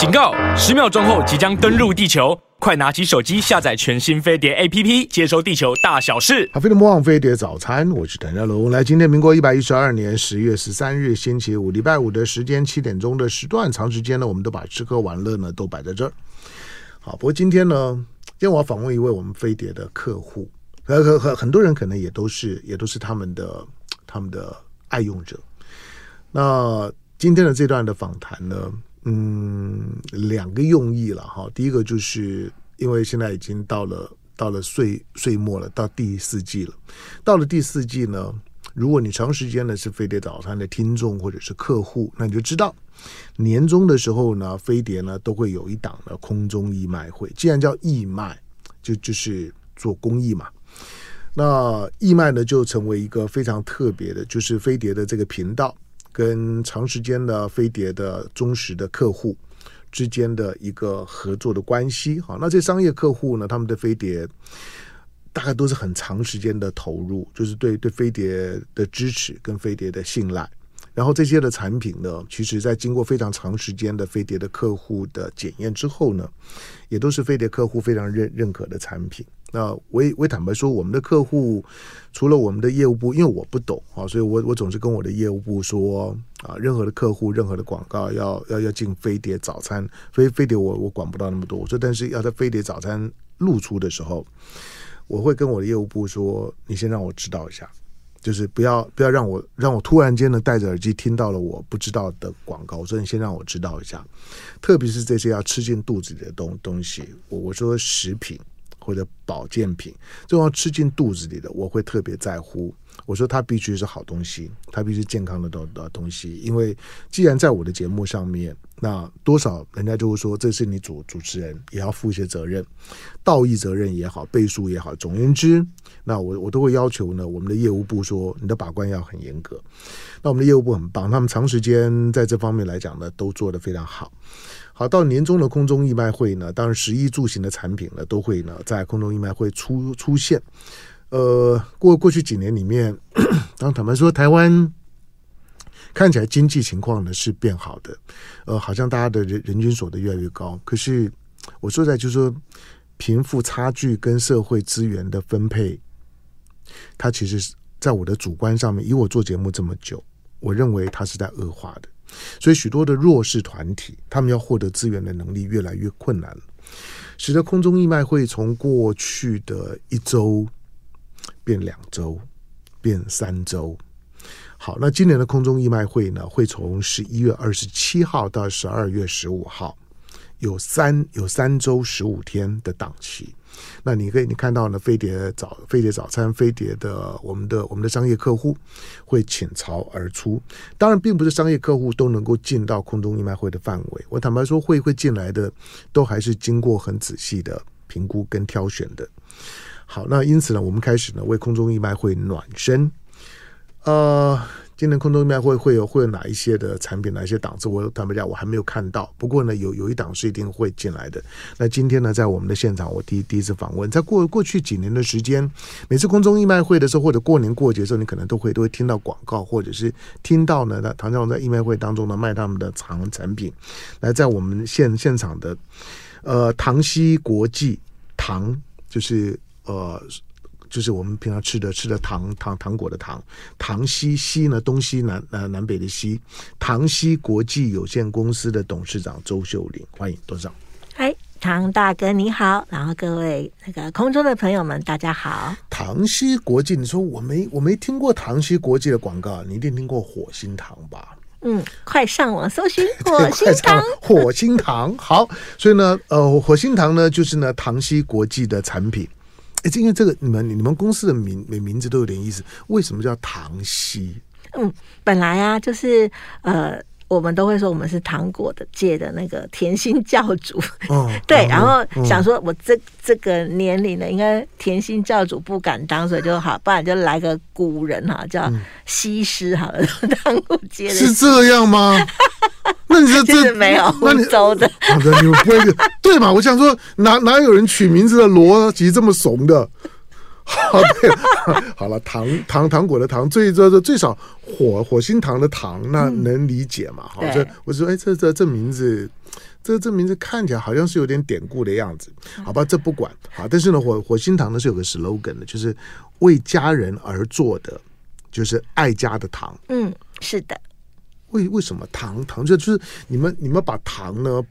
警告！十秒钟后即将登陆地球，快拿起手机下载全新飞碟 APP，接收地球大小事。好，飞碟魔网飞碟早餐，我是谭家龙。来，今天民国一百一十二年十月十三日星期五，礼拜五的时间七点钟的时段，长时间呢，我们都把吃喝玩乐呢都摆在这儿。好，不过今天呢，今天我要访问一位我们飞碟的客户，很很很很多人可能也都是也都是他们的他们的爱用者。那今天的这段的访谈呢，嗯，两个用意了哈。第一个就是因为现在已经到了到了岁岁末了，到第四季了。到了第四季呢，如果你长时间的是飞碟早餐的听众或者是客户，那你就知道年终的时候呢，飞碟呢都会有一档的空中义卖会。既然叫义卖，就就是做公益嘛。那义卖呢就成为一个非常特别的，就是飞碟的这个频道。跟长时间的飞碟的忠实的客户之间的一个合作的关系，好，那这商业客户呢，他们的飞碟大概都是很长时间的投入，就是对对飞碟的支持跟飞碟的信赖。然后这些的产品呢，其实在经过非常长时间的飞碟的客户的检验之后呢，也都是飞碟客户非常认认可的产品。那我也我也坦白说，我们的客户除了我们的业务部，因为我不懂啊，所以我我总是跟我的业务部说啊，任何的客户、任何的广告要要要进飞碟早餐，飞飞碟我我管不到那么多。我说，但是要在飞碟早餐露出的时候，我会跟我的业务部说，你先让我知道一下。就是不要不要让我让我突然间呢戴着耳机听到了我不知道的广告，我说你先让我知道一下，特别是这些要吃进肚子里的东东西，我我说食品或者保健品，这种要吃进肚子里的，我会特别在乎。我说它必须是好东西，它必须健康的东的东西，因为既然在我的节目上面，那多少人家就会说这是你主主持人也要负一些责任，道义责任也好，背书也好，总而言之，那我我都会要求呢，我们的业务部说你的把关要很严格。那我们的业务部很棒，他们长时间在这方面来讲呢，都做得非常好。好，到年终的空中义卖会呢，当然食衣住行的产品呢，都会呢在空中义卖会出出现。呃，过过去几年里面，当坦白说，台湾看起来经济情况呢是变好的，呃，好像大家的人人均所得越来越高。可是我说在就是说，贫富差距跟社会资源的分配，它其实是在我的主观上面，以我做节目这么久，我认为它是在恶化的。所以许多的弱势团体，他们要获得资源的能力越来越困难，使得空中义卖会从过去的一周。变两周，变三周。好，那今年的空中义卖会呢，会从十一月二十七号到十二月十五号，有三有三周十五天的档期。那你可以你看到呢，飞碟早飞碟早餐，飞碟的我们的我们的商业客户会倾巢而出。当然，并不是商业客户都能够进到空中义卖会的范围。我坦白说，会会进来的，都还是经过很仔细的评估跟挑选的。好，那因此呢，我们开始呢为空中义卖会暖身。呃，今年空中义卖会会有会有哪一些的产品，哪一些档次？我坦白讲，我还没有看到。不过呢，有有一档是一定会进来的。那今天呢，在我们的现场，我第一第一次访问，在过过去几年的时间，每次空中义卖会的时候，或者过年过节的时候，你可能都会都会听到广告，或者是听到呢，那唐家龙在义卖会当中呢卖他们的藏产品。来，在我们现现场的呃唐西国际唐就是。呃，就是我们平常吃的吃的糖糖糖果的糖，糖西西呢，东西南呃南北的西，唐西国际有限公司的董事长周秀玲，欢迎董事长。嗨，唐大哥你好，然后各位那个空中的朋友们大家好。唐西国际，你说我没我没听过唐西国际的广告，你一定听过火星糖吧？嗯，快上网搜寻火星糖，火星糖好，所以呢，呃，火星糖呢就是呢唐西国际的产品。哎，因为这个你们你们公司的名名字都有点意思，为什么叫唐西？嗯，本来啊，就是呃。我们都会说我们是糖果的界的那个甜心教主，哦、对，然后想说我这这个年龄呢，应该甜心教主不敢当，所以就好，不然就来个古人哈，叫西施好了，糖果界的是这样吗？那你说这没有那你周的，你们不会 对嘛？我想说哪哪有人取名字的逻辑这么怂的？好，对，好了，糖糖糖果的糖，最这这最少火火星糖的糖，那能理解嘛？好，这我说，哎，这这这名字这这名字看起来好像是有点典故的样子，好吧，这不管好，但是呢，火火星糖呢是有个 slogan 的，就是为家人而做的，就是爱家的糖。嗯，是的。为为什么糖糖就就是你们你们把糖呢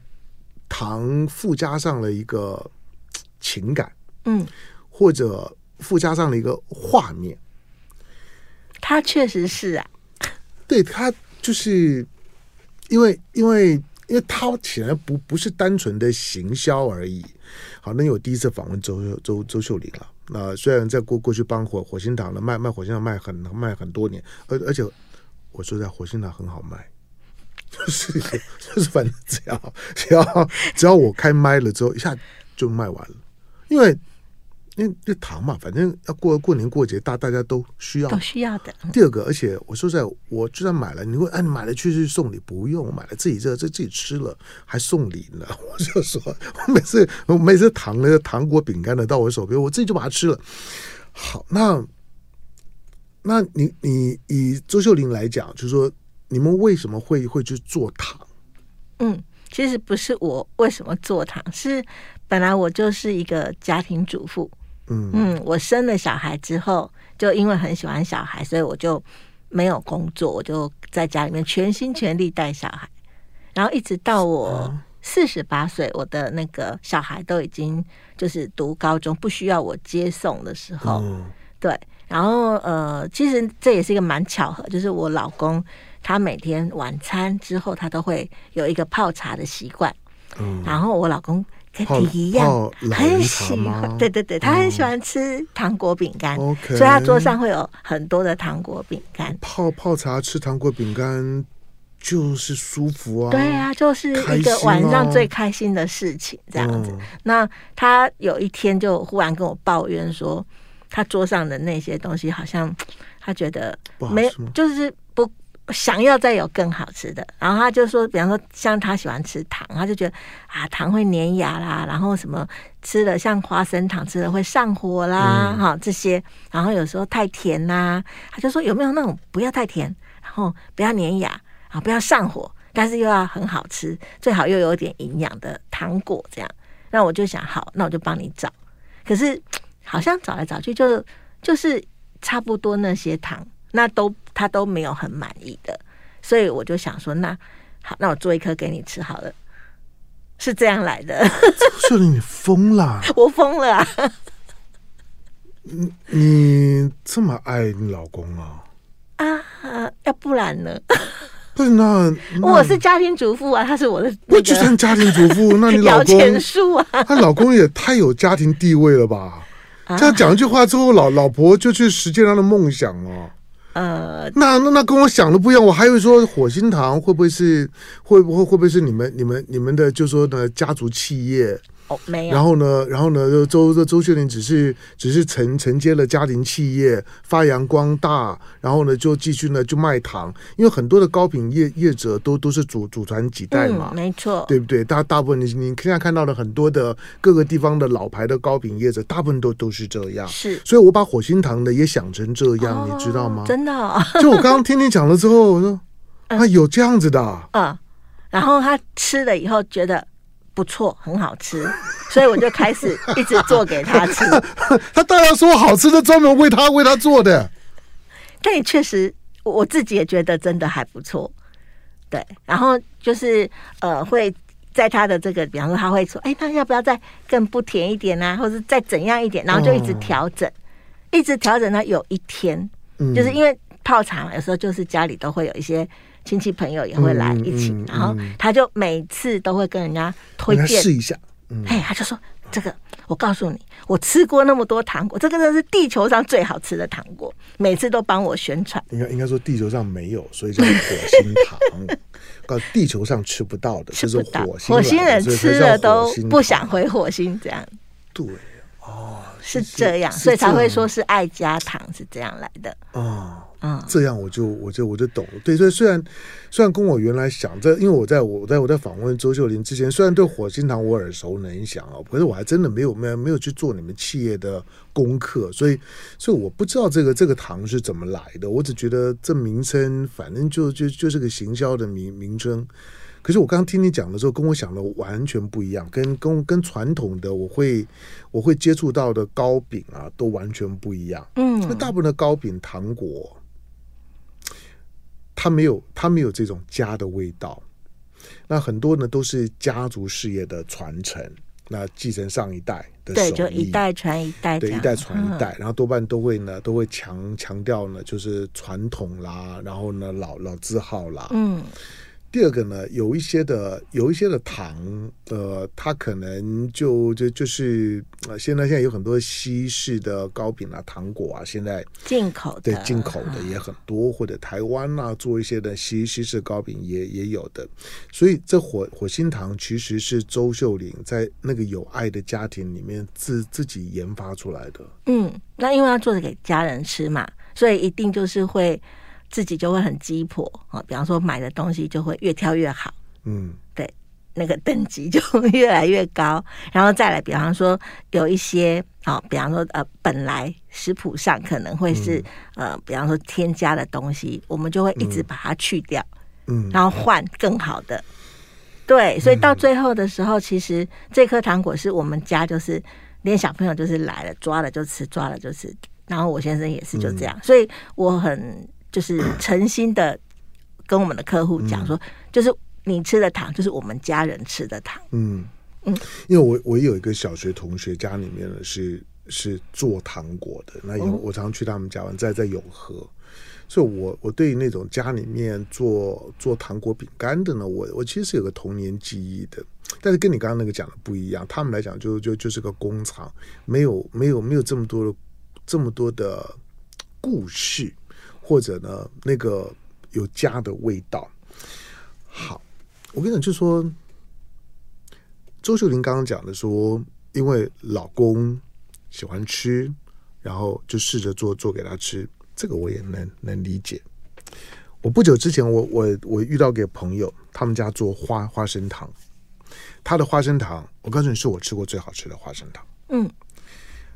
糖附加上了一个情感，嗯，或者附加上了一个画面。它确实是啊，对，它就是因为因为因为它显然不不是单纯的行销而已。好，那我第一次访问周周周秀玲了。那虽然在过过去帮火火星糖的卖卖火星糖卖很卖很多年，而而且我说在火星糖很好卖，就是就是反正只要只要只要我开麦了之后，一下就卖完了，因为。因为这糖嘛，反正要过过年过节，大大家都需要，都需要的。第二个，而且我说在，我就算买了，你会哎，你买了去去送礼，不用，我买了自己这这自己吃了还送礼呢。我就说，我每次我每次糖那个糖果饼干的到我手边，我自己就把它吃了。好，那那你你以周秀玲来讲，就是说你们为什么会会去做糖？嗯，其实不是我为什么做糖，是本来我就是一个家庭主妇。嗯，我生了小孩之后，就因为很喜欢小孩，所以我就没有工作，我就在家里面全心全力带小孩，然后一直到我四十八岁，我的那个小孩都已经就是读高中，不需要我接送的时候，对，然后呃，其实这也是一个蛮巧合，就是我老公他每天晚餐之后，他都会有一个泡茶的习惯，然后我老公。跟你一样，很喜欢，对对对，他很喜欢吃糖果饼干，所以他桌上会有很多的糖果饼干。泡泡茶吃糖果饼干就是舒服啊，对啊，就是一个晚上最开心的事情，这样子。嗯、那他有一天就忽然跟我抱怨说，他桌上的那些东西好像 他觉得没，就是不。想要再有更好吃的，然后他就说，比方说像他喜欢吃糖，他就觉得啊糖会粘牙啦，然后什么吃了像花生糖吃了会上火啦，哈、嗯、这些，然后有时候太甜呐、啊，他就说有没有那种不要太甜，然后不要粘牙啊，不要上火，但是又要很好吃，最好又有点营养的糖果这样。那我就想好，那我就帮你找，可是好像找来找去就就是差不多那些糖。那都他都没有很满意的，所以我就想说，那好，那我做一颗给你吃好了，是这样来的。秀玲，你疯了！我疯了啊！你你这么爱你老公啊？啊，要不然呢？不是那，那我是家庭主妇啊，他是我的、那个，我就算家庭主妇，那你老公啊，他老公也太有家庭地位了吧？这样讲一句话之后，老老婆就去实现他的梦想了。呃，那那那跟我想的不一样，我还以为说火星堂会不会是会不会会不会是你们你们你们的就说的家族企业？哦，没有。然后呢，然后呢，周周周秀玲只是只是承承接了家庭企业，发扬光大，然后呢就继续呢就卖糖，因为很多的糕品业业者都都是祖祖传几代嘛，嗯、没错，对不对？大大部分你你现在看到的很多的各个地方的老牌的糕品业者，大部分都都是这样。是，所以我把火星糖呢也想成这样，哦、你知道吗？真的、哦，就我刚刚听你讲了之后，我说 啊，有这样子的、啊，嗯，然后他吃了以后觉得。不错，很好吃，所以我就开始一直做给他吃。他当然说好吃的，专门为他为他做的。但也确实，我自己也觉得真的还不错。对，然后就是呃，会在他的这个，比方说他会说：“哎，那要不要再更不甜一点啊？或者再怎样一点？”然后就一直调整，哦、一直调整到有一天，嗯、就是因为泡茶嘛，有时候就是家里都会有一些。亲戚朋友也会来一起，然后他就每次都会跟人家推荐试一下。嗯、嘿，他就说：“这个，我告诉你，我吃过那么多糖果，这个真的是地球上最好吃的糖果。”每次都帮我宣传。应该应该说地球上没有，所以叫火星糖。到地球上吃不到的，吃不到。火星，火星人吃了都不想回火星，这样。对，哦，是这样，所以才会说是爱家糖是这样来的。哦。嗯，这样我就我就我就懂了。对，所以虽然虽然跟我原来想这，因为我在我在我在访问周秀玲之前，虽然对火星糖我耳熟能详啊，可是我还真的没有没有没有去做你们企业的功课，所以所以我不知道这个这个糖是怎么来的。我只觉得这名称反正就就就是个行销的名名称。可是我刚刚听你讲的时候，跟我想的完全不一样，跟跟跟传统的我会我会接触到的糕饼啊，都完全不一样。嗯，那大部分的糕饼糖果，它没有它没有这种家的味道。那很多呢都是家族事业的传承，那继承上一代的手艺，对，就一代传一代，对，一代传一代，嗯、然后多半都会呢都会强强调呢，就是传统啦，然后呢老老字号啦，嗯。第二个呢，有一些的有一些的糖，呃，它可能就就就是呃，现在现在有很多西式的糕饼啊、糖果啊，现在进口的，对，进口的也很多，或者台湾啊做一些的西西式糕饼也也有的，所以这火火星糖其实是周秀玲在那个有爱的家庭里面自自己研发出来的。嗯，那因为要做的给家人吃嘛，所以一定就是会。自己就会很鸡婆啊，比方说买的东西就会越挑越好，嗯，对，那个等级就越来越高，然后再来，比方说有一些啊，比方说呃，本来食谱上可能会是呃，比方说添加的东西，我们就会一直把它去掉，嗯，然后换更好的，对，所以到最后的时候，其实这颗糖果是我们家就是连小朋友就是来了抓了就吃，抓了就吃，然后我先生也是就这样，所以我很。就是诚心的跟我们的客户讲说，就是你吃的糖，就是我们家人吃的糖。嗯。嗯，因为我我有一个小学同学，家里面呢是是做糖果的，那有我常常去他们家玩，在在永和，所以我我对于那种家里面做做糖果饼干的呢，我我其实是有个童年记忆的，但是跟你刚刚那个讲的不一样，他们来讲就就就是个工厂，没有没有没有这么多的这么多的故事。或者呢，那个有家的味道。好，我跟你讲，就说周秀玲刚刚讲的说，因为老公喜欢吃，然后就试着做做给他吃，这个我也能能理解。我不久之前我，我我我遇到个朋友，他们家做花花生糖，他的花生糖，我告诉你，是我吃过最好吃的花生糖。嗯，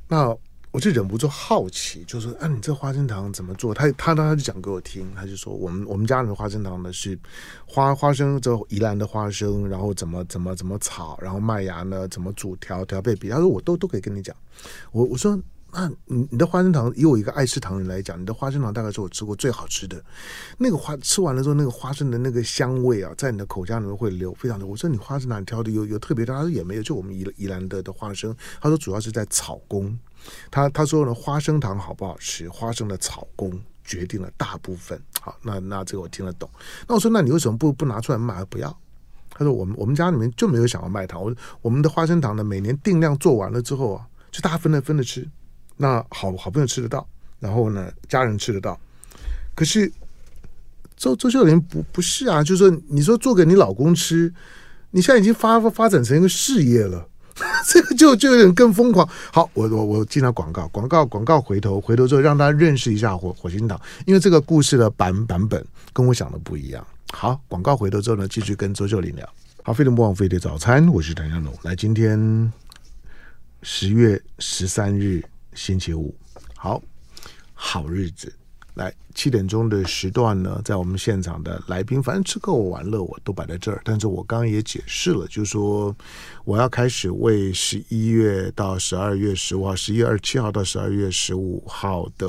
那。我就忍不住好奇，就说：“啊，你这花生糖怎么做？”他他他就讲给我听，他就说：“我们我们家里的花生糖呢是花花生，这宜兰的花生，然后怎么怎么怎么炒，然后麦芽呢怎么煮调调配比。”他说：“我都都可以跟你讲。”我我说：“那你你的花生糖，以我一个爱吃糖人来讲，你的花生糖大概是我吃过最好吃的。那个花吃完了之后，那个花生的那个香味啊，在你的口腔里面会留非常的。我说你花生糖挑的有有特别的？他说也没有，就我们宜宜兰的的花生。他说主要是在炒工。”他他说呢，花生糖好不好吃，花生的炒工决定了大部分。好，那那这个我听得懂。那我说，那你为什么不不拿出来卖？不要。他说，我们我们家里面就没有想要卖糖。我我们的花生糖呢，每年定量做完了之后啊，就大家分着分着吃。那好好朋友吃得到，然后呢，家人吃得到。可是周周秀玲不不是啊，就是说，你说做给你老公吃，你现在已经发发展成一个事业了。这个就就有点更疯狂。好，我我我进了广告，广告广告回头回头之后，让大家认识一下火火星岛，因为这个故事的版版本跟我想的不一样。好，广告回头之后呢，继续跟周秀玲聊。好，飞碟魔王飞碟早餐，我是谭向龙。来，今天十月十三日星期五，好好日子。来七点钟的时段呢，在我们现场的来宾，反正吃喝玩乐我都摆在这儿。但是我刚刚也解释了，就是说我要开始为十一月到十二月十五号，十一月二十七号到十二月十五号的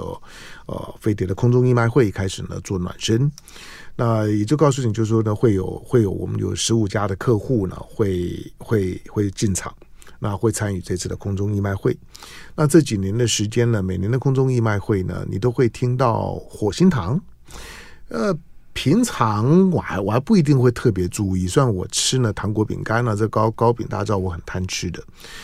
呃飞碟的空中义卖会开始呢做暖身。那也就告诉你，就是说呢，会有会有我们有十五家的客户呢会会会进场。那会参与这次的空中义卖会。那这几年的时间呢，每年的空中义卖会呢，你都会听到火星糖，呃。平常我还我还不一定会特别注意，虽然我吃呢糖果饼干呢，这糕糕饼大家知道我很贪吃的，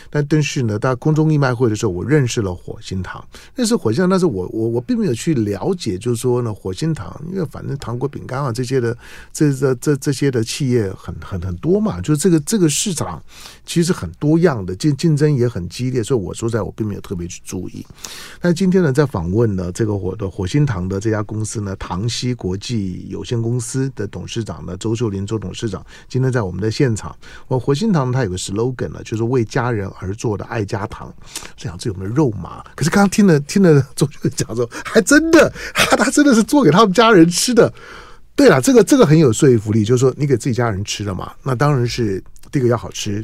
但但是呢，在空中义卖会的时候，我认识了火星糖，认识火星糖，但是我我我并没有去了解，就是说呢，火星糖，因为反正糖果饼干啊这些的，这这这这些的企业很很很多嘛，就这个这个市场其实很多样的，竞竞争也很激烈，所以我说在我并没有特别去注意。但今天呢，在访问呢这个火的火星糖的这家公司呢，唐西国际有。有限公司的董事长呢，周秀玲周董事长今天在我们的现场。我火星糖它有个 slogan 呢，就是为家人而做的爱家糖。这样子有没有肉麻？可是刚刚听了听了周秀玲讲说，还真的，他 他真的是做给他们家人吃的。对了，这个这个很有说服力，就是说你给自己家人吃了嘛，那当然是第一个要好吃。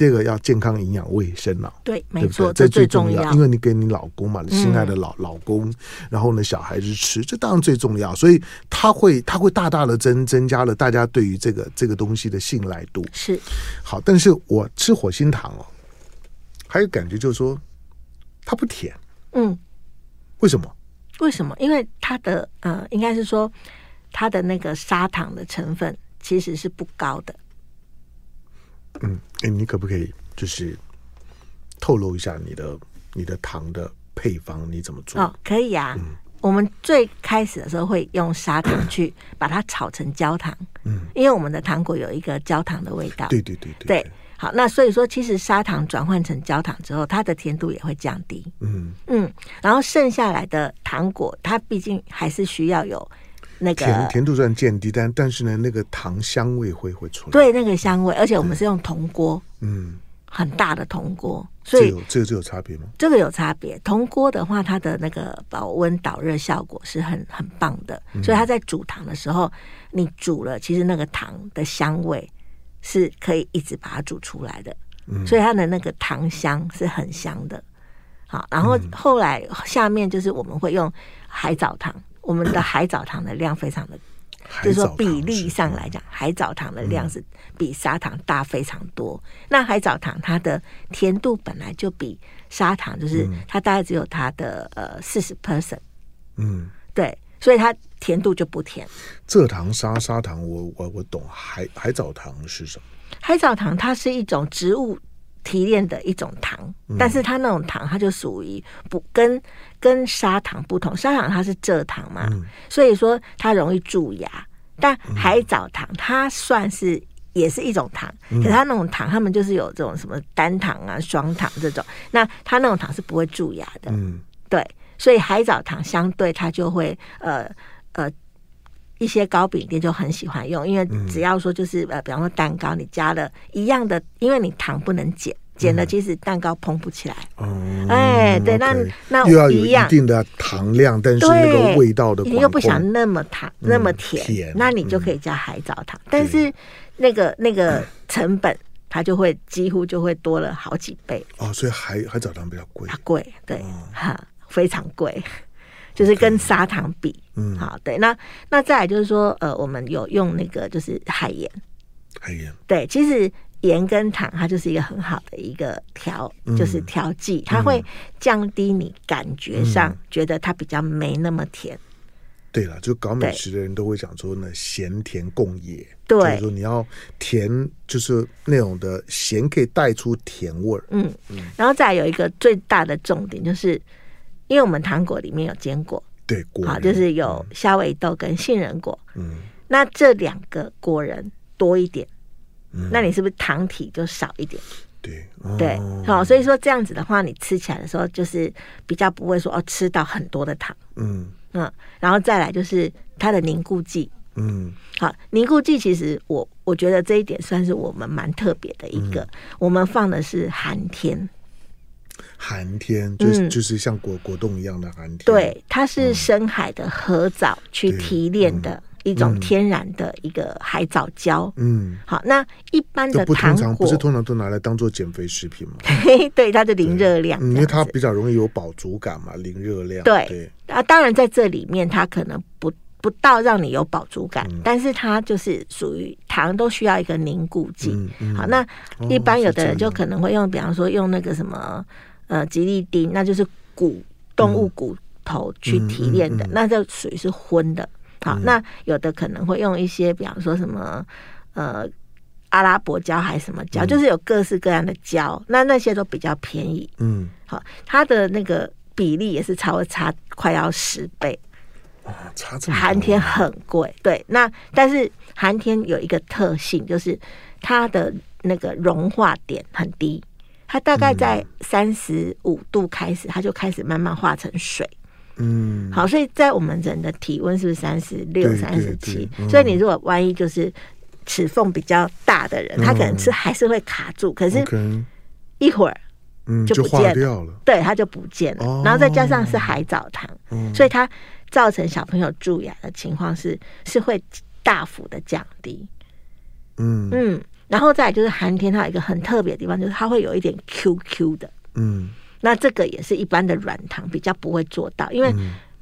这个要健康、营养、卫生了，对，没错，这最重要。因为你给你老公嘛，你心爱的老老公，然后呢，小孩子吃，这当然最重要。所以他会，他会大大的增增加了大家对于这个这个东西的信赖度。是好，但是我吃火星糖哦，还有感觉就是说它不甜。嗯，为什么？为什么？因为它的呃，应该是说它的那个砂糖的成分其实是不高的。嗯，哎，你可不可以就是透露一下你的你的糖的配方？你怎么做？哦，可以啊。嗯，我们最开始的时候会用砂糖 去把它炒成焦糖。嗯，因为我们的糖果有一个焦糖的味道。对对对对。对，好，那所以说，其实砂糖转换成焦糖之后，它的甜度也会降低。嗯嗯，然后剩下来的糖果，它毕竟还是需要有。那个甜甜度虽然渐低，但但是呢，那个糖香味会会出来。对，那个香味，而且我们是用铜锅，嗯，很大的铜锅，所以这个这个有差别吗？这个有差别。铜锅的话，它的那个保温导热效果是很很棒的，所以它在煮糖的时候，你煮了，其实那个糖的香味是可以一直把它煮出来的，所以它的那个糖香是很香的。好，然后后来下面就是我们会用海藻糖。我们的海藻糖的量非常的，就是说比例上来讲，海藻糖的量是比砂糖大非常多。那海藻糖它的甜度本来就比砂糖，就是它大概只有它的呃四十 percent，嗯，对，所以它甜度就不甜。蔗糖、砂砂糖，我我我懂。海海藻糖是什么？海藻糖它是一种植物。提炼的一种糖，但是它那种糖，它就属于不跟跟砂糖不同。砂糖它是蔗糖嘛，嗯、所以说它容易蛀牙。但海藻糖它算是也是一种糖，嗯、可是它那种糖，它们就是有这种什么单糖啊、双糖这种。那它那种糖是不会蛀牙的，嗯，对。所以海藻糖相对它就会呃呃一些糕饼店就很喜欢用，因为只要说就是呃，比方说蛋糕，你加了一样的，因为你糖不能减。减了，其实蛋糕膨不起来。哦，哎，对，那那又要有一定的糖量，但是那个味道的，你又不想那么糖那么甜，那你就可以加海藻糖。但是那个那个成本，它就会几乎就会多了好几倍。哦，所以海海藻糖比较贵。贵，对，哈，非常贵，就是跟砂糖比，嗯，好，对。那那再来就是说，呃，我们有用那个就是海盐，海盐，对，其实。盐跟糖，它就是一个很好的一个调，嗯、就是调剂，它会降低你感觉上觉得它比较没那么甜。嗯、对了，就搞美食的人都会讲说呢，咸甜共冶。对，就是说你要甜，就是那种的咸可以带出甜味儿。嗯嗯，然后再有一个最大的重点，就是因为我们糖果里面有坚果，对，果好，就是有虾尾豆跟杏仁果。嗯，那这两个果仁多一点。那你是不是糖体就少一点？对，对，好，所以说这样子的话，你吃起来的时候就是比较不会说哦，吃到很多的糖。嗯嗯，然后再来就是它的凝固剂。嗯，好，凝固剂其实我我觉得这一点算是我们蛮特别的一个，我们放的是寒天。寒天就是就是像果果冻一样的寒天。对，它是深海的河藻去提炼的。一种天然的一个海藻胶，嗯，好，那一般的糖果不是通常都拿来当做减肥食品吗？对，它的零热量，因为它比较容易有饱足感嘛，零热量。对，啊，当然在这里面它可能不不到让你有饱足感，但是它就是属于糖都需要一个凝固剂。好，那一般有的人就可能会用，比方说用那个什么呃吉利丁，那就是骨动物骨头去提炼的，那就属于是荤的。好，那有的可能会用一些，比方说什么呃阿拉伯胶还是什么胶，嗯、就是有各式各样的胶，那那些都比较便宜。嗯，好，它的那个比例也是差不差快要十倍。哦，差这么。寒天很贵，对。那但是寒天有一个特性，就是它的那个融化点很低，它大概在三十五度开始，它就开始慢慢化成水。嗯，好，所以在我们人的体温是不是三十六、三十七？所以你如果万一就是齿缝比较大的人，嗯、他可能吃还是会卡住，可是一会儿嗯就不见了，嗯、对，它就不见了。哦、然后再加上是海藻糖，嗯、所以它造成小朋友蛀牙的情况是是会大幅的降低。嗯。嗯，然后再来就是寒天，它有一个很特别的地方，就是它会有一点 QQ 的。嗯，那这个也是一般的软糖比较不会做到，因为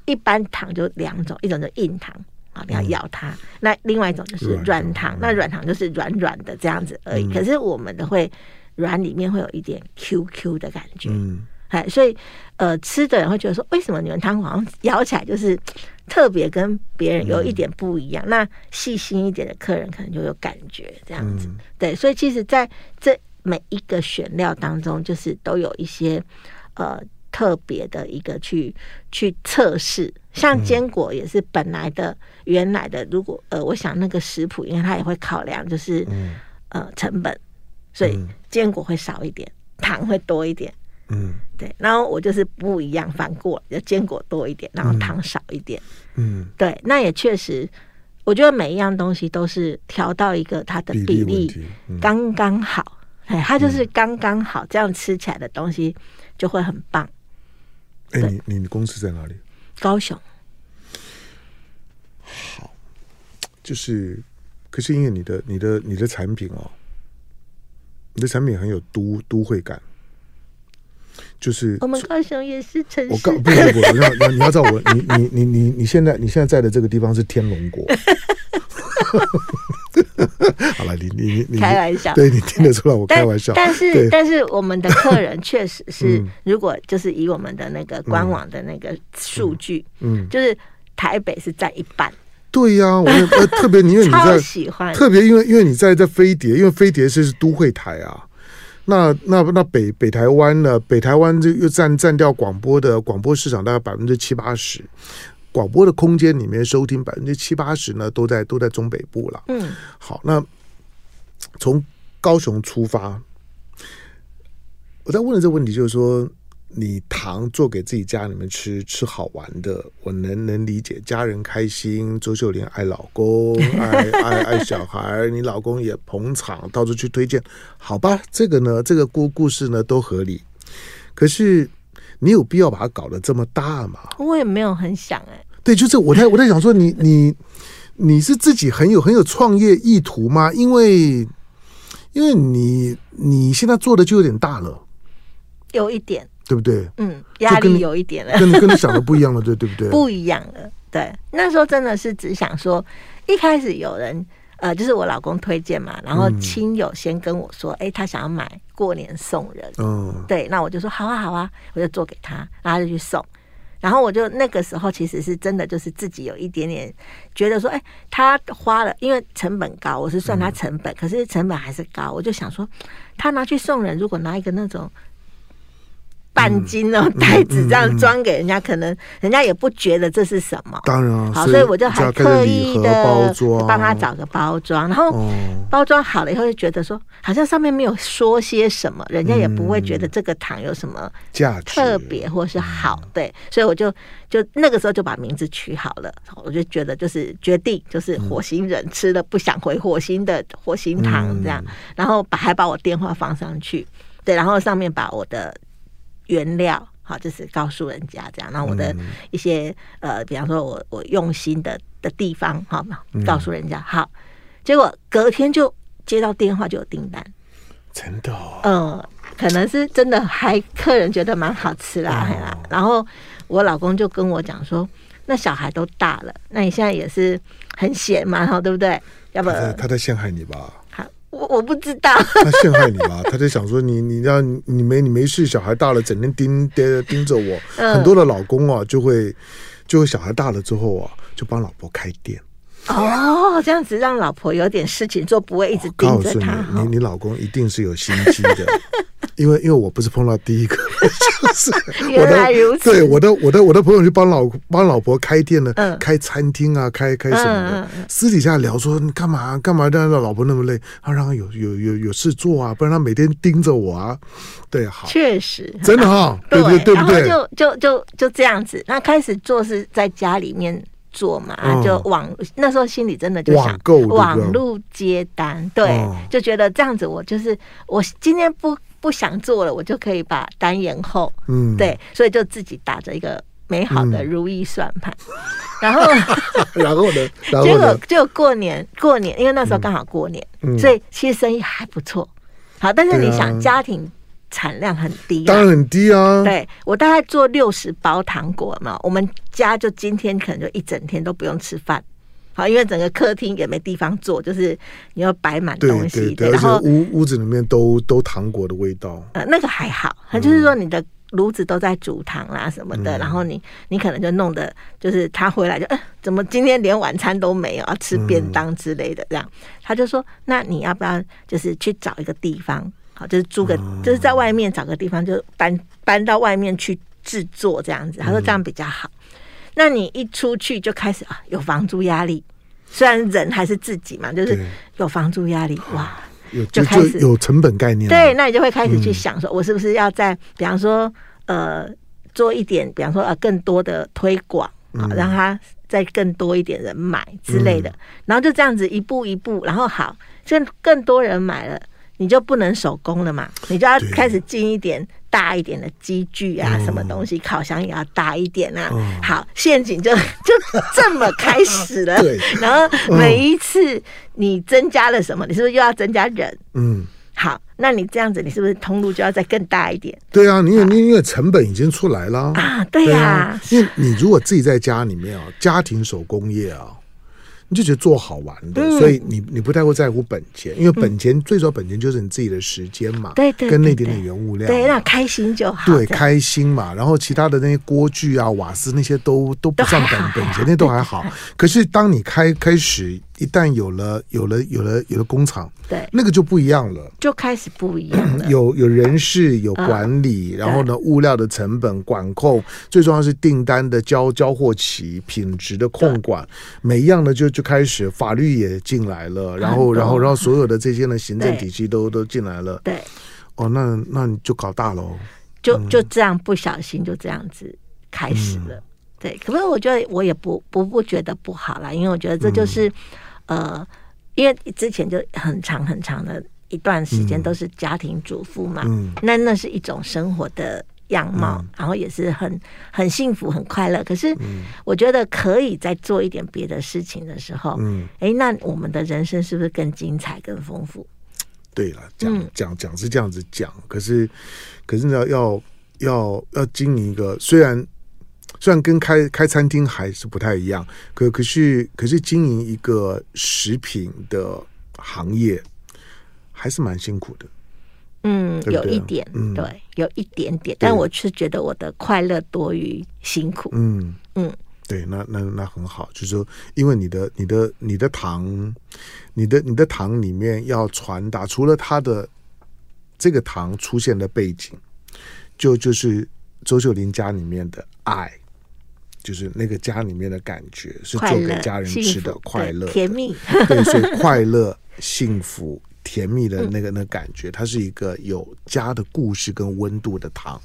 一般糖就两种，一种就硬糖啊，你要咬它；那另外一种就是软糖，那软糖就是软软的这样子而已。可是我们的会软里面会有一点 QQ 的感觉。嗯。哎，所以，呃，吃的人会觉得说，为什么你们汤好像咬起来就是特别跟别人有一点不一样？嗯、那细心一点的客人可能就有感觉这样子。嗯、对，所以其实在这每一个选料当中，就是都有一些呃特别的一个去去测试。像坚果也是本来的、嗯、原来的，如果呃，我想那个食谱，因为它也会考量就是、嗯、呃成本，所以坚果会少一点，糖会多一点。嗯，对，然后我就是不一样，反过来就坚果多一点，然后糖少一点。嗯，对，那也确实，我觉得每一样东西都是调到一个它的比例刚刚好，哎，它就是刚刚好，这样吃起来的东西就会很棒。哎，你你公司在哪里？高雄。好，就是，可是因为你的你的你的产品哦，你的产品很有都都会感。就是我们高雄也是城市。我告不不不，你要你要知道我你你你你你现在你现在在的这个地方是天龙国。好了，你你你开玩笑，对你听得出来我开玩笑。但是但是我们的客人确实 是，如果就是以我们的那个官网的那个数据，嗯，就是台北是占一半。对呀，我也 特别因为你在喜欢，特别因为因为你在在飞碟，因为飞碟是是都会台啊。那那那北北台湾呢？北台湾就又占占掉广播的广播市场大概百分之七八十，广播的空间里面收听百分之七八十呢，都在都在中北部了。嗯，好，那从高雄出发，我在问的这个问题就是说。你糖做给自己家里面吃，吃好玩的，我能能理解。家人开心，周秀莲爱老公，爱爱爱小孩，你老公也捧场，到处去推荐，好吧？这个呢，这个故故事呢都合理。可是你有必要把它搞得这么大吗？我也没有很想哎、欸。对，就是我在我在想说你，你你你是自己很有很有创业意图吗？因为因为你你现在做的就有点大了，有一点。对不对？嗯，压力有一点了，跟你跟你想的不一样了，对对不对？不一样了，对。那时候真的是只想说，一开始有人呃，就是我老公推荐嘛，然后亲友先跟我说，哎、嗯，他想要买过年送人，嗯，对，那我就说好啊好啊，我就做给他，然后就去送。然后我就那个时候其实是真的就是自己有一点点觉得说，哎，他花了，因为成本高，我是算他成本，嗯、可是成本还是高，我就想说，他拿去送人，如果拿一个那种。半斤哦，袋子这样装给人家，可能人家也不觉得这是什么。当然，好，所以我就还特意的帮他找个包装，然后包装好了以后，就觉得说好像上面没有说些什么，人家也不会觉得这个糖有什么价值特别或是好。对，所以我就就那个时候就把名字取好了，我就觉得就是决定就是火星人吃了不想回火星的火星糖这样，然后把还把我电话放上去，对，然后上面把我的。原料好，就是告诉人家这样，然后我的一些、嗯、呃，比方说我我用心的的地方，好嘛，告诉人家好，结果隔天就接到电话就有订单，真的、哦，嗯，可能是真的，还客人觉得蛮好吃啦，哦、然后我老公就跟我讲说，那小孩都大了，那你现在也是很闲嘛，哈，对不对？要不他在陷害你吧？我我不知道，他陷害你吧？他就想说你你让你没你没事，小孩大了整天盯盯盯着我。嗯、很多的老公啊，就会就会小孩大了之后啊，就帮老婆开店。哦，这样子让老婆有点事情做，不会一直盯着他。你你老公一定是有心机的。因为因为我不是碰到第一个，就是 我的对我的我的我的朋友去帮老帮老婆开店呢，开餐厅啊，开开什么的，私底下聊说你干嘛干嘛让老婆那么累，他让他有有有有事做啊，不然他每天盯着我啊，对，好，确实。真的哈，对对对不对？就就就就这样子，那开始做是在家里面做嘛，就网那时候心里真的就想网络接单，对，就觉得这样子我就是我今天不。不想做了，我就可以把单延后。嗯，对，所以就自己打着一个美好的如意算盘。嗯、然后，然后呢？结果就过年，过年，因为那时候刚好过年，嗯、所以其实生意还不错。好，但是你想，家庭产量很低，当然很低啊。对，我大概做六十包糖果嘛，我们家就今天可能就一整天都不用吃饭。好，因为整个客厅也没地方坐，就是你要摆满东西，对对对，然后屋屋子里面都都糖果的味道。呃，那个还好，它就是说你的炉子都在煮糖啦什么的，嗯、然后你你可能就弄得就是他回来就，呃，怎么今天连晚餐都没有，要吃便当之类的这样，他就说，那你要不要就是去找一个地方，好，就是租个，嗯、就是在外面找个地方，就搬搬到外面去制作这样子。他说这样比较好。那你一出去就开始啊，有房租压力。虽然人还是自己嘛，就是有房租压力，哇，有就开始有成本概念。对，那你就会开始去想说，我是不是要在，比方说，呃，做一点，比方说，呃，更多的推广啊，让他再更多一点人买之类的。然后就这样子一步一步，然后好，就更多人买了，你就不能手工了嘛，你就要开始进一点。大一点的机具啊，什么东西，嗯、烤箱也要大一点啊。嗯、好，陷阱就 就这么开始了。对，然后每一次你增加了什么，你是不是又要增加人？嗯，好，那你这样子，你是不是通路就要再更大一点？对啊，你因为因为成本已经出来了啊。对呀、啊，因为你如果自己在家里面啊，家庭手工业啊。你就觉得做好玩的，嗯、所以你你不太会在乎本钱，因为本钱、嗯、最主要本钱就是你自己的时间嘛，对对，跟那点点原物料，对，那开心就好，对，开心嘛。然后其他的那些锅具啊、瓦斯那些都都不算本本钱，那都还好。可是当你开开始。一旦有了有了有了有了工厂，对，那个就不一样了，就开始不一样了。有有人事，有管理，然后呢，物料的成本管控，最重要是订单的交交货期、品质的控管，每一样呢就就开始法律也进来了，然后然后然后所有的这些呢行政体系都都进来了。对，哦，那那你就搞大喽，就就这样不小心就这样子开始了。对，可是我觉得我也不不不觉得不好啦，因为我觉得这就是。呃，因为之前就很长很长的一段时间都是家庭主妇嘛，嗯，那那是一种生活的样貌，嗯、然后也是很很幸福很快乐。可是我觉得可以再做一点别的事情的时候，嗯，哎，那我们的人生是不是更精彩、更丰富？对了，讲讲讲是这样子讲，可是可是呢，要要要经营一个虽然。虽然跟开开餐厅还是不太一样，可可是可是经营一个食品的行业还是蛮辛苦的。嗯，对对有一点，嗯、对，有一点点，但我是觉得我的快乐多于辛苦。嗯嗯，嗯对，那那那很好，就是说，因为你的你的你的糖，你的你的糖里面要传达，除了它的这个糖出现的背景，就就是周秀玲家里面的爱。就是那个家里面的感觉是做给家人吃的快乐，甜蜜，对，所以快乐、幸福、甜蜜的那个那感觉，它是一个有家的故事跟温度的糖。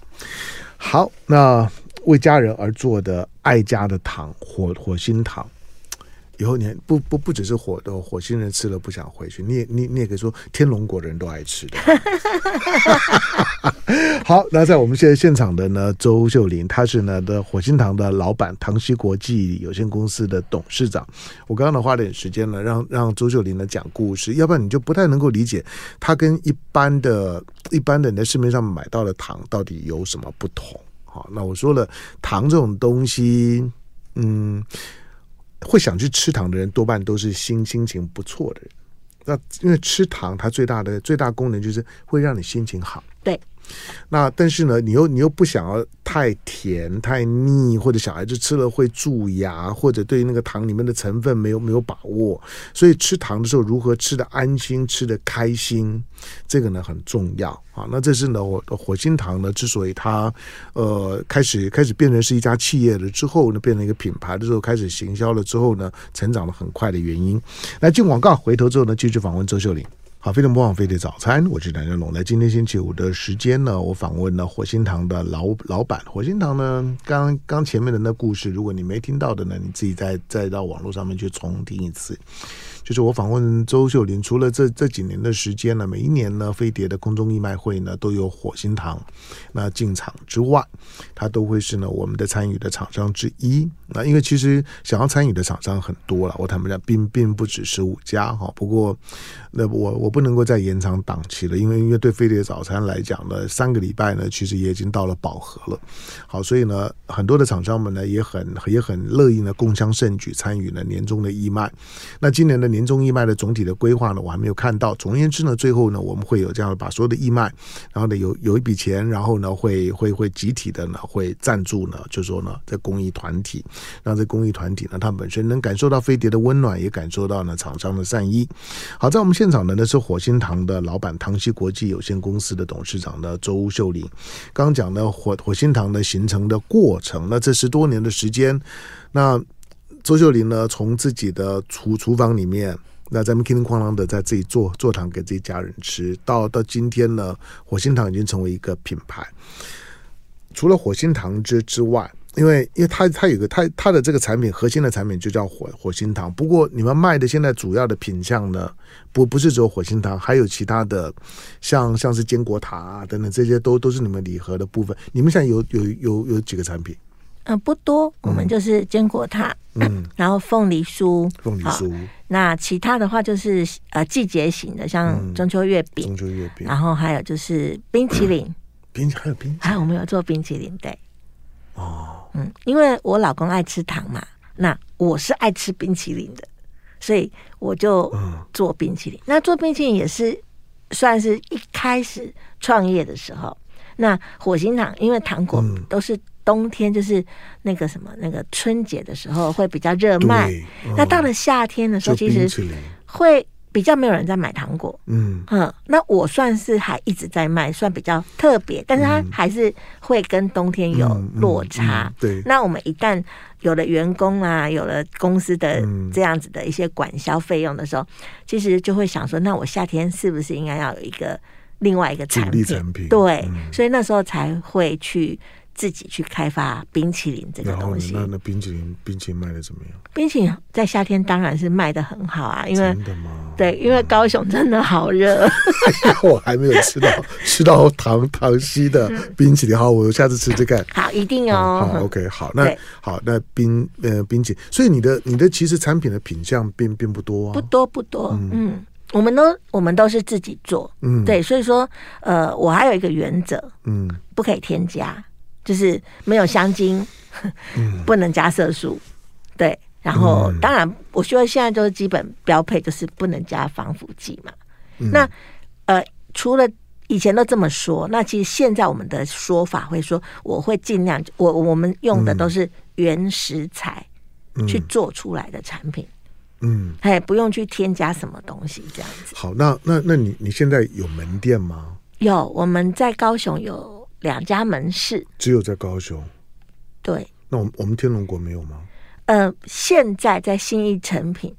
好，那为家人而做的爱家的糖，火火星糖。以后你不不不只是火的火星人吃了不想回去，你也你你也可以说天龙国人都爱吃的。好，那在我们现在现场的呢，周秀玲，她是呢的火星糖的老板，唐西国际有限公司的董事长。我刚刚呢花点时间呢，让让周秀玲呢讲故事，要不然你就不太能够理解他跟一般的一般的你在市面上买到的糖到底有什么不同。好，那我说了，糖这种东西，嗯。会想去吃糖的人，多半都是心心情不错的人。那因为吃糖，它最大的最大功能就是会让你心情好。对。那但是呢，你又你又不想要太甜太腻，或者小孩子吃了会蛀牙，或者对那个糖里面的成分没有没有把握，所以吃糖的时候如何吃得安心、吃得开心，这个呢很重要啊。那这是呢，我火星糖呢之所以它呃开始开始变成是一家企业了之后呢，变成一个品牌的时候，开始行销了之后呢，成长得很快的原因。来进广告，回头之后呢，继续访问周秀玲。好，飞碟播放飞的早餐，我是梁家龙。来，今天星期五的时间呢，我访问了火星堂的老老板。火星堂呢，刚刚前面的那故事，如果你没听到的呢，你自己再再到网络上面去重听一次。就是我访问周秀玲，除了这这几年的时间呢，每一年呢，飞碟的空中义卖会呢都有火星堂那进场之外，它都会是呢我们的参与的厂商之一。那因为其实想要参与的厂商很多了，我坦白讲，并并不止十五家哈。不过那我我不能够再延长档期了，因为因为对飞碟早餐来讲呢，三个礼拜呢其实也已经到了饱和了。好，所以呢，很多的厂商们呢也很也很乐意呢共襄盛举参与呢年终的义卖。那今年的年终义卖的总体的规划呢，我还没有看到。总而言之呢，最后呢，我们会有这样把所有的义卖，然后呢有有一笔钱，然后呢会会会集体的呢会赞助呢，就说呢在公益团体，让这公益团体呢，它本身能感受到飞碟的温暖，也感受到呢厂商的善意。好，在我们现场的呢是火星堂的老板唐曦国际有限公司的董事长呢周秀玲。刚刚讲的火火星堂的形成的过程，那这十多年的时间，那。周秀玲呢，从自己的厨厨房里面，那咱们叮叮哐啷的在自己做做糖给自己家人吃，到到今天呢，火星糖已经成为一个品牌。除了火星糖之之外，因为因为它它有个它它的这个产品核心的产品就叫火火星糖。不过你们卖的现在主要的品项呢，不不是只有火星糖，还有其他的像像是坚果塔啊等等这些都都是你们礼盒的部分。你们现在有有有有几个产品？嗯、呃，不多，我们就是坚果塔，嗯，然后凤梨酥，凤梨酥。那其他的话就是呃季节型的，像中秋月饼，中秋月饼。然后还有就是冰淇淋，冰还有冰淇淋，还有我们有做冰淇淋，对。哦，嗯，因为我老公爱吃糖嘛，那我是爱吃冰淇淋的，所以我就做冰淇淋。那做冰淇淋也是算是一开始创业的时候，那火星糖因为糖果都是。冬天就是那个什么，那个春节的时候会比较热卖。嗯、那到了夏天的时候，其实会比较没有人在买糖果。嗯嗯，那我算是还一直在卖，算比较特别，但是它还是会跟冬天有落差。嗯嗯嗯、对，那我们一旦有了员工啊，有了公司的这样子的一些管销费用的时候，其实就会想说，那我夏天是不是应该要有一个另外一个产品？产品对，嗯、所以那时候才会去。自己去开发冰淇淋这个东西，那那冰淇淋冰淇淋卖的怎么样？冰淇淋在夏天当然是卖的很好啊，因为真的吗？对，因为高雄真的好热。我还没有吃到吃到糖糖稀的冰淇淋，好，我下次吃这个。好，一定哦。好，OK，好，那好，那冰呃冰淇淋，所以你的你的其实产品的品相并并不多啊，不多不多，嗯，我们都我们都是自己做，嗯，对，所以说呃，我还有一个原则，嗯，不可以添加。就是没有香精，不能加色素，对。然后当然，我说现在就是基本标配，就是不能加防腐剂嘛。那呃，除了以前都这么说，那其实现在我们的说法会说，我会尽量，我我们用的都是原食材去做出来的产品，嗯，哎，不用去添加什么东西这样子。好，那那那你你现在有门店吗？有，我们在高雄有。两家门市，只有在高雄。对，那我们我们天龙国没有吗？呃，现在在新义成品，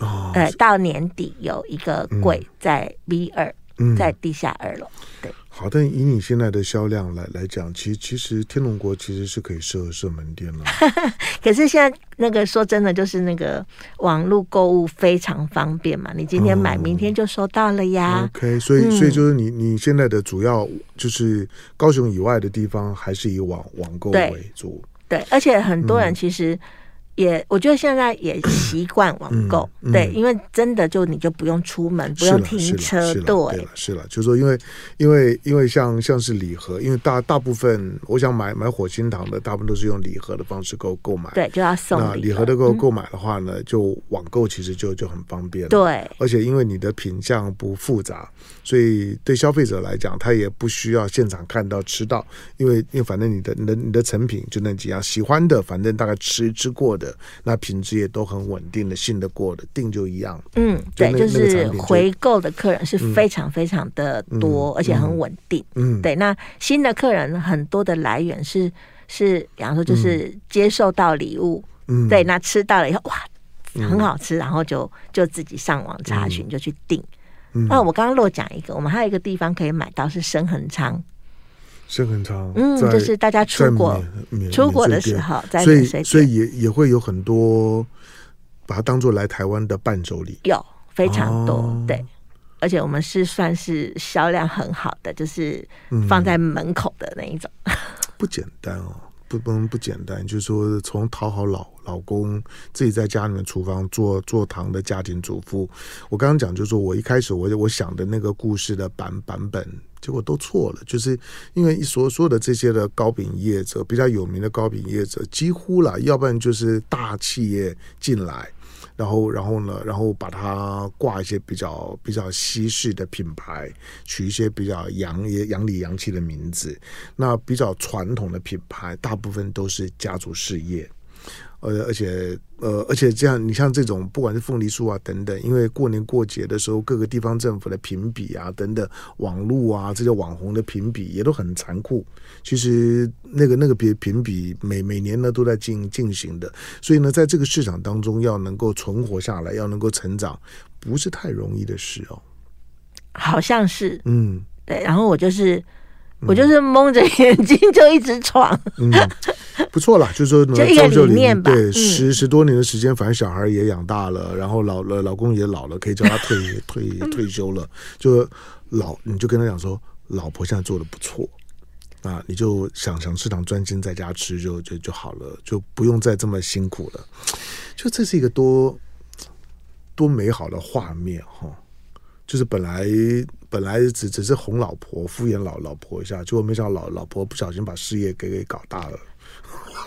哦，呃，到年底有一个柜在 V 二，嗯，在地下二楼，对。好，但以你现在的销量来来讲，其实其实天龙国其实是可以设设门店了。可是现在那个说真的，就是那个网络购物非常方便嘛，你今天买，明天就收到了呀。哦、OK，所以、嗯、所以就是你你现在的主要就是高雄以外的地方，还是以网网购为主。对，而且很多人其实、嗯。也，我觉得现在也习惯网购，嗯嗯、对，因为真的就你就不用出门，不用停车，对，对了，是了，就是说，因为因为因为像像是礼盒，因为大大部分我想买买火星糖的，大部分都是用礼盒的方式购购买，对，就要送礼。那礼盒的购购买的话呢，嗯、就网购其实就就很方便，对，而且因为你的品相不复杂，所以对消费者来讲，他也不需要现场看到吃到，因为因为反正你的你的你的成品就那几样，喜欢的反正大概吃吃过的。那品质也都很稳定的，信得过的，订就一样。嗯，对，就是回购的客人是非常非常的多，而且很稳定。嗯，对，那新的客人很多的来源是是，比方说就是接受到礼物，嗯，对，那吃到了以后哇，很好吃，然后就就自己上网查询就去订。那我刚刚漏讲一个，我们还有一个地方可以买到是生恒昌。升恒昌，嗯，就是大家出国出国的时候，在所以所以也也会有很多把它当做来台湾的伴手礼，有非常多，哦、对，而且我们是算是销量很好的，就是放在门口的那一种，嗯、不简单哦。不不不简单，就是说从讨好老老公，自己在家里面厨房做做糖的家庭主妇。我刚刚讲，就是说我一开始我我想的那个故事的版版本，结果都错了，就是因为所所有的这些的糕饼业者，比较有名的糕饼业者，几乎啦，要不然就是大企业进来。然后，然后呢？然后把它挂一些比较比较西式的品牌，取一些比较洋也洋里洋气的名字。那比较传统的品牌，大部分都是家族事业。呃，而且，呃，而且这样，你像这种，不管是凤梨酥啊等等，因为过年过节的时候，各个地方政府的评比啊等等，网络啊这些网红的评比也都很残酷。其实那个那个别评比每每年呢都在进进行的，所以呢，在这个市场当中要能够存活下来，要能够成长，不是太容易的事哦。好像是，嗯，对。然后我就是。我就是蒙着眼睛就一直闯，嗯，不错啦，就是说，就一个理念吧。对，十十多年的时间，反正小孩也养大了，然后老了，老公也老了，可以叫他退 退退休了。就老，你就跟他讲说，老婆现在做的不错啊，你就想想吃糖，专心在家吃就就就好了，就不用再这么辛苦了。就这是一个多多美好的画面哈。就是本来本来只只是哄老婆敷衍老老婆一下，结果没想到老老婆不小心把事业给给搞大了。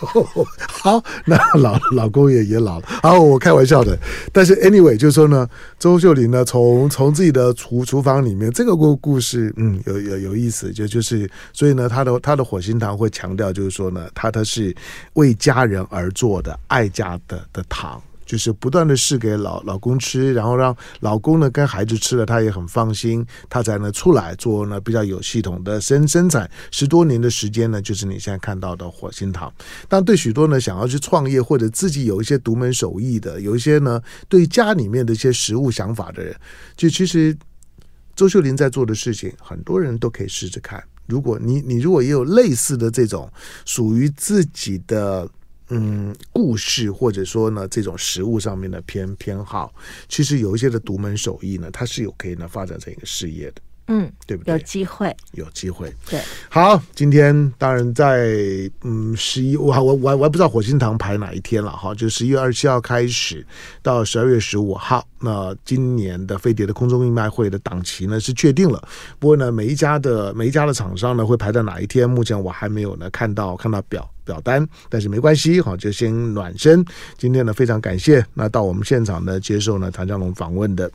好，那老老公也也老了。好，我开玩笑的。但是 anyway，就是说呢，周秀玲呢，从从自己的厨厨房里面这个故故事，嗯，有有有意思，就就是所以呢，他的他的火星糖会强调，就是说呢，他他是为家人而做的爱家的的糖。就是不断的试给老老公吃，然后让老公呢跟孩子吃了，他也很放心，他才能出来做呢比较有系统的生生产。十多年的时间呢，就是你现在看到的火心糖。但对许多呢想要去创业或者自己有一些独门手艺的，有一些呢对家里面的一些食物想法的人，就其实周秀玲在做的事情，很多人都可以试着看。如果你你如果也有类似的这种属于自己的。嗯，故事或者说呢，这种食物上面的偏偏好，其实有一些的独门手艺呢，它是有可以呢发展成一个事业的。嗯，对不对？有机会，有机会。对，好，今天当然在嗯十一，我我我我还不知道火星堂排哪一天了哈，就十一月二十七号开始到十二月十五号，那今年的飞碟的空中义卖会的档期呢是确定了，不过呢每一家的每一家的厂商呢会排在哪一天，目前我还没有呢看到看到表。表单，但是没关系，好，就先暖身。今天呢，非常感谢那到我们现场呢接受呢唐江龙访问的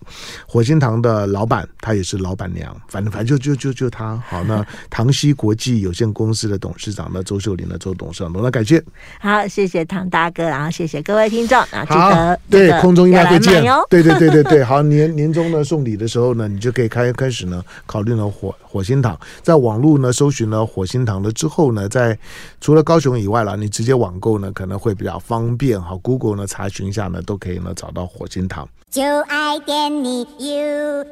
火星堂的老板，他也是老板娘，反正反正就就就就他。好，那唐西国际有限公司的董事长呢周秀玲呢周董事长，那感谢。好，谢谢唐大哥，然后谢谢各位听众，啊，记得对空中音乐会见哟。对对对对对，好，年年终呢送礼的时候呢，你就可以开开始呢考虑呢火火星堂在网络呢搜寻了火星堂了之后呢，在除了高雄以外了，你直接网购呢可能会比较方便哈。Google 呢查询一下呢，都可以呢找到火星堂。就爱点你 UFO。